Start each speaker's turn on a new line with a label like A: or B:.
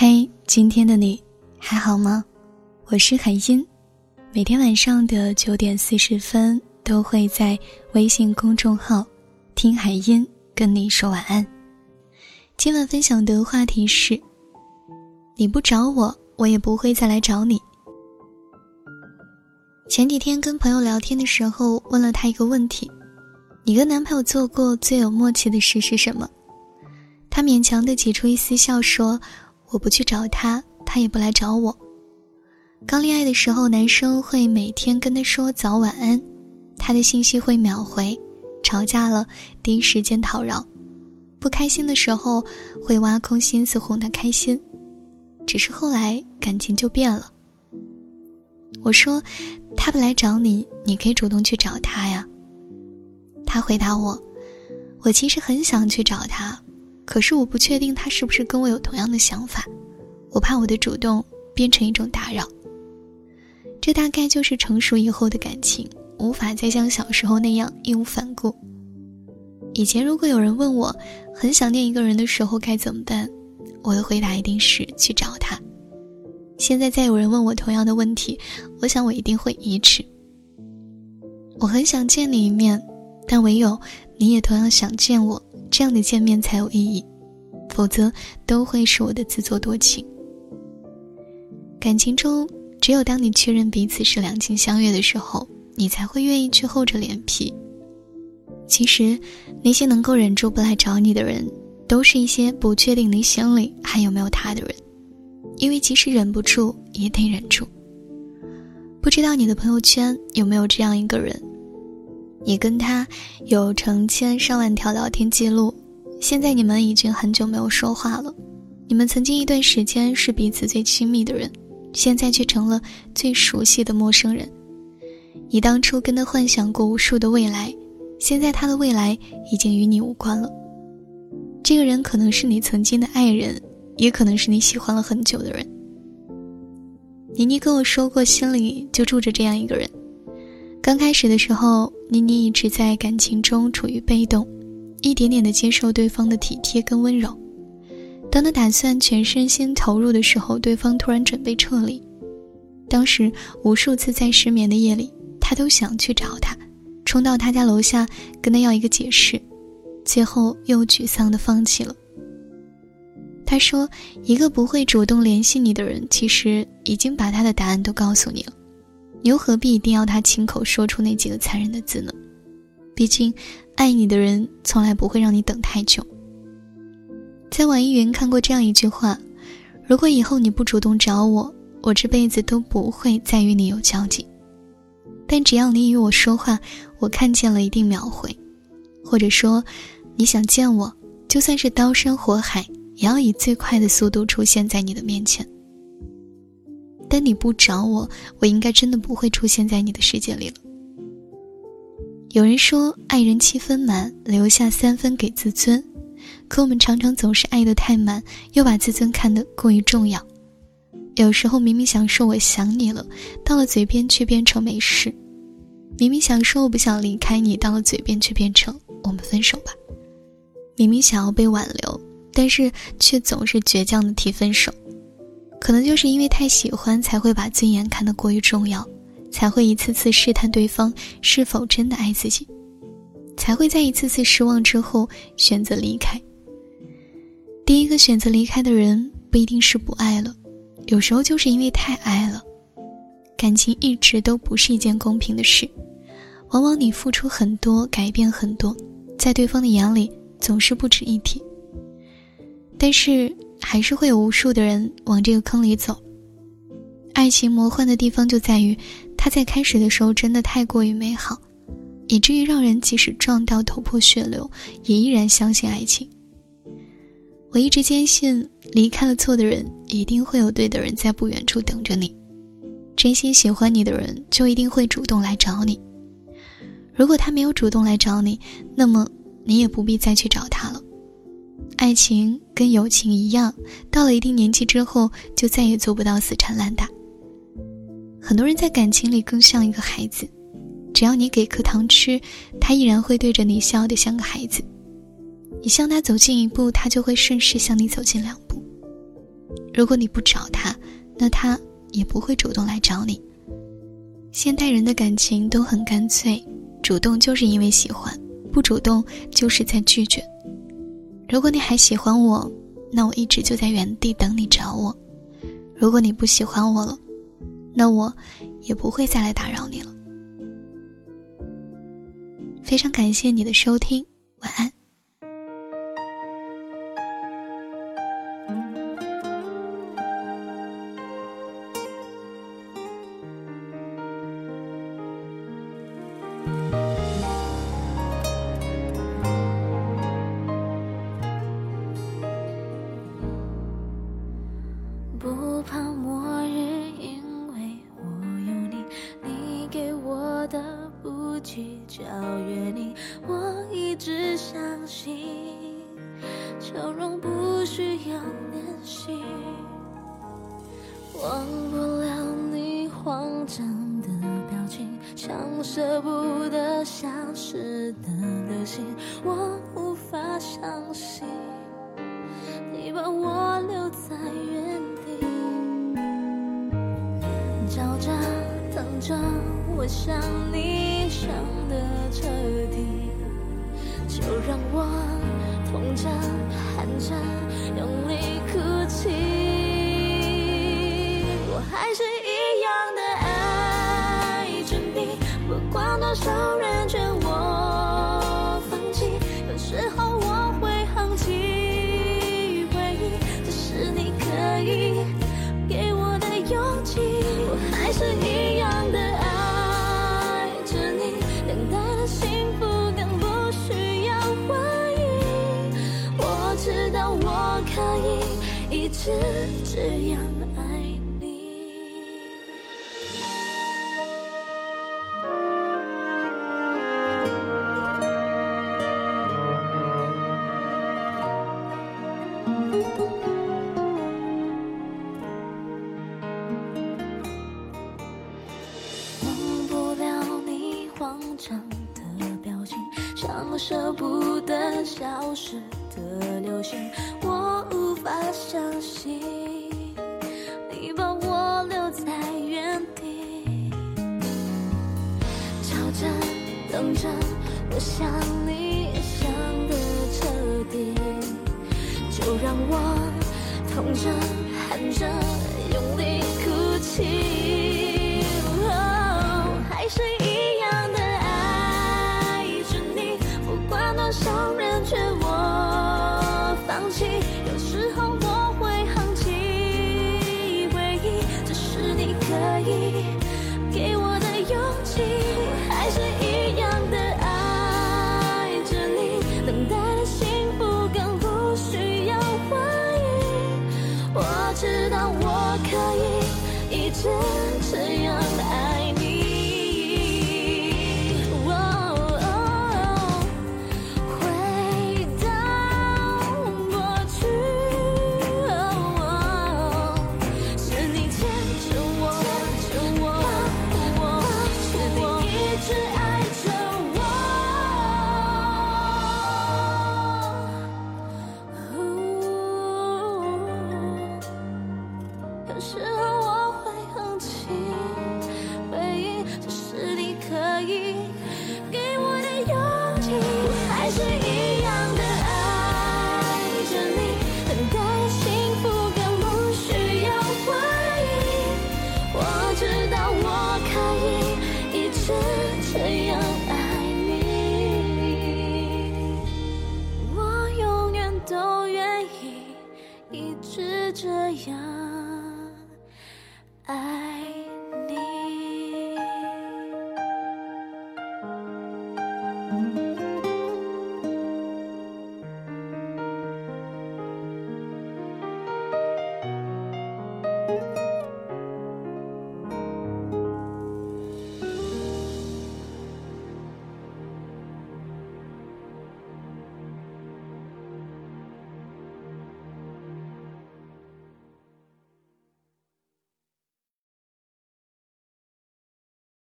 A: 嘿，今天的你还好吗？我是海音，每天晚上的九点四十分都会在微信公众号“听海音”跟你说晚安。今晚分享的话题是：你不找我，我也不会再来找你。前几天跟朋友聊天的时候，问了他一个问题：你跟男朋友做过最有默契的事是什么？他勉强的挤出一丝笑说。我不去找他，他也不来找我。刚恋爱的时候，男生会每天跟他说早晚安，他的信息会秒回，吵架了第一时间讨饶，不开心的时候会挖空心思哄他开心。只是后来感情就变了。我说，他不来找你，你可以主动去找他呀。他回答我，我其实很想去找他。可是我不确定他是不是跟我有同样的想法，我怕我的主动变成一种打扰。这大概就是成熟以后的感情，无法再像小时候那样义无反顾。以前如果有人问我很想念一个人的时候该怎么办，我的回答一定是去找他。现在再有人问我同样的问题，我想我一定会一迟。我很想见你一面，但唯有你也同样想见我。这样的见面才有意义，否则都会是我的自作多情。感情中，只有当你确认彼此是两情相悦的时候，你才会愿意去厚着脸皮。其实，那些能够忍住不来找你的人，都是一些不确定你心里还有没有他的人，因为即使忍不住，也得忍住。不知道你的朋友圈有没有这样一个人？你跟他有成千上万条聊天记录，现在你们已经很久没有说话了。你们曾经一段时间是彼此最亲密的人，现在却成了最熟悉的陌生人。你当初跟他幻想过无数的未来，现在他的未来已经与你无关了。这个人可能是你曾经的爱人，也可能是你喜欢了很久的人。妮妮跟我说过，心里就住着这样一个人。刚开始的时候，妮妮一直在感情中处于被动，一点点的接受对方的体贴跟温柔。当她打算全身心投入的时候，对方突然准备撤离。当时无数次在失眠的夜里，她都想去找他，冲到他家楼下跟他要一个解释，最后又沮丧的放弃了。他说：“一个不会主动联系你的人，其实已经把他的答案都告诉你了。”你又何必一定要他亲口说出那几个残忍的字呢？毕竟，爱你的人从来不会让你等太久。在网易云看过这样一句话：“如果以后你不主动找我，我这辈子都不会再与你有交集。但只要你与我说话，我看见了一定秒回，或者说，你想见我，就算是刀山火海，也要以最快的速度出现在你的面前。”但你不找我，我应该真的不会出现在你的世界里了。有人说，爱人七分满，留下三分给自尊，可我们常常总是爱得太满，又把自尊看得过于重要。有时候明明想说我想你了，到了嘴边却变成没事；明明想说我不想离开你，到了嘴边却变成我们分手吧。明明想要被挽留，但是却总是倔强的提分手。可能就是因为太喜欢，才会把尊严看得过于重要，才会一次次试探对方是否真的爱自己，才会在一次次失望之后选择离开。第一个选择离开的人不一定是不爱了，有时候就是因为太爱了。感情一直都不是一件公平的事，往往你付出很多，改变很多，在对方的眼里总是不值一提。但是。还是会有无数的人往这个坑里走。爱情魔幻的地方就在于，它在开始的时候真的太过于美好，以至于让人即使撞到头破血流，也依然相信爱情。我一直坚信，离开了错的人，一定会有对的人在不远处等着你。真心喜欢你的人，就一定会主动来找你。如果他没有主动来找你，那么你也不必再去找他了。爱情跟友情一样，到了一定年纪之后，就再也做不到死缠烂打。很多人在感情里更像一个孩子，只要你给颗糖吃，他依然会对着你笑得像个孩子。你向他走近一步，他就会顺势向你走近两步。如果你不找他，那他也不会主动来找你。现代人的感情都很干脆，主动就是因为喜欢，不主动就是在拒绝。如果你还喜欢我，那我一直就在原地等你找我；如果你不喜欢我了，那我也不会再来打扰你了。非常感谢你的收听，晚安。
B: 教约你，我一直相信笑容不需要练习，忘不了你慌张的表情，像舍不得消失的流星。我无法相信你把我留在原地，找着等着，我想你想的彻底，就让我。痛着、喊着、用力哭泣，我还是一样的爱着你，不管多少人像舍不得消失的流星。我无法相信你把我留在原地吵着等着，我想你想的彻底，就让我痛着喊着用力哭泣，一直这样。